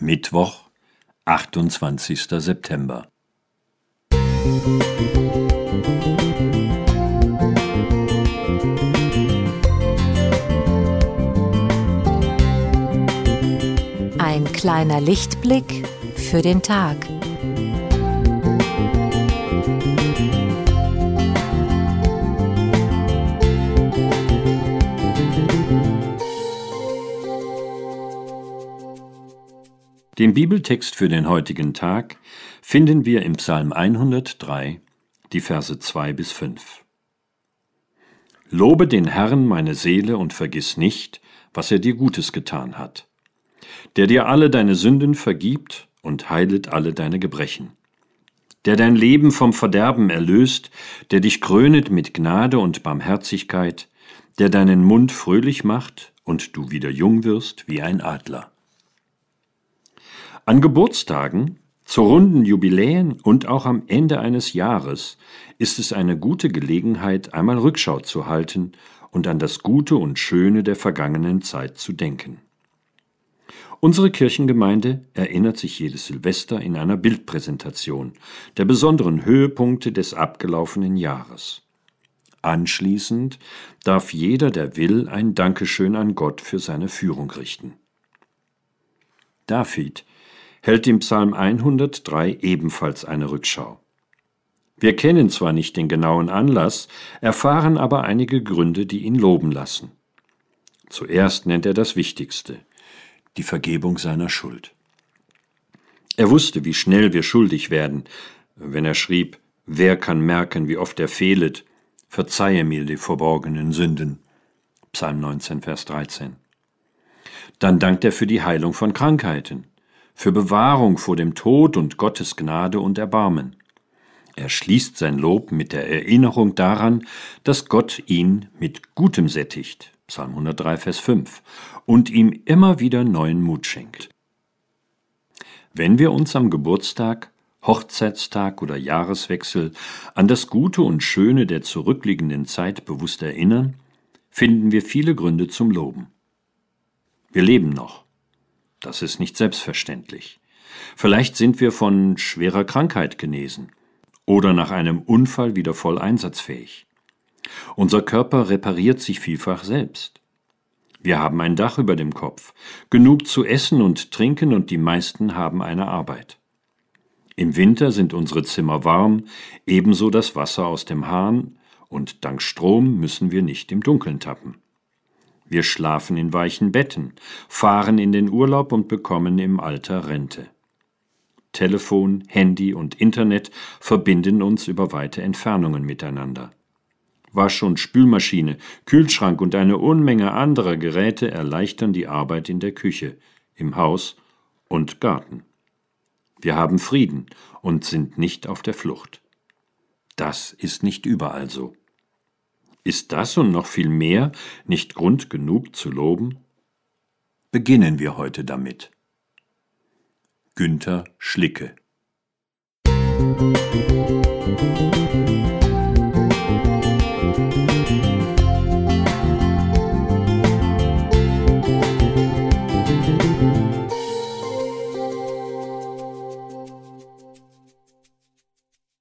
Mittwoch, 28. September. Ein kleiner Lichtblick für den Tag. Den Bibeltext für den heutigen Tag finden wir im Psalm 103, die Verse 2 bis 5. Lobe den Herrn, meine Seele, und vergiss nicht, was er dir Gutes getan hat, der dir alle deine Sünden vergibt und heilet alle deine Gebrechen, der dein Leben vom Verderben erlöst, der dich krönet mit Gnade und Barmherzigkeit, der deinen Mund fröhlich macht und du wieder jung wirst wie ein Adler. An Geburtstagen, zu runden Jubiläen und auch am Ende eines Jahres ist es eine gute Gelegenheit, einmal Rückschau zu halten und an das Gute und Schöne der vergangenen Zeit zu denken. Unsere Kirchengemeinde erinnert sich jedes Silvester in einer Bildpräsentation der besonderen Höhepunkte des abgelaufenen Jahres. Anschließend darf jeder, der will, ein Dankeschön an Gott für seine Führung richten. David hält im Psalm 103 ebenfalls eine Rückschau. Wir kennen zwar nicht den genauen Anlass, erfahren aber einige Gründe, die ihn loben lassen. Zuerst nennt er das Wichtigste, die Vergebung seiner Schuld. Er wusste, wie schnell wir schuldig werden, wenn er schrieb, wer kann merken, wie oft er fehlet, verzeihe mir die verborgenen Sünden. Psalm 19, Vers 13. Dann dankt er für die Heilung von Krankheiten für Bewahrung vor dem Tod und Gottes Gnade und Erbarmen. Er schließt sein Lob mit der Erinnerung daran, dass Gott ihn mit Gutem sättigt, Psalm 103, Vers 5, und ihm immer wieder neuen Mut schenkt. Wenn wir uns am Geburtstag, Hochzeitstag oder Jahreswechsel an das Gute und Schöne der zurückliegenden Zeit bewusst erinnern, finden wir viele Gründe zum Loben. Wir leben noch. Das ist nicht selbstverständlich. Vielleicht sind wir von schwerer Krankheit genesen oder nach einem Unfall wieder voll einsatzfähig. Unser Körper repariert sich vielfach selbst. Wir haben ein Dach über dem Kopf, genug zu essen und trinken und die meisten haben eine Arbeit. Im Winter sind unsere Zimmer warm, ebenso das Wasser aus dem Hahn, und dank Strom müssen wir nicht im Dunkeln tappen. Wir schlafen in weichen Betten, fahren in den Urlaub und bekommen im Alter Rente. Telefon, Handy und Internet verbinden uns über weite Entfernungen miteinander. Wasch- und Spülmaschine, Kühlschrank und eine Unmenge anderer Geräte erleichtern die Arbeit in der Küche, im Haus und Garten. Wir haben Frieden und sind nicht auf der Flucht. Das ist nicht überall so. Ist das und noch viel mehr nicht Grund genug zu loben? Beginnen wir heute damit. Günther Schlicke Musik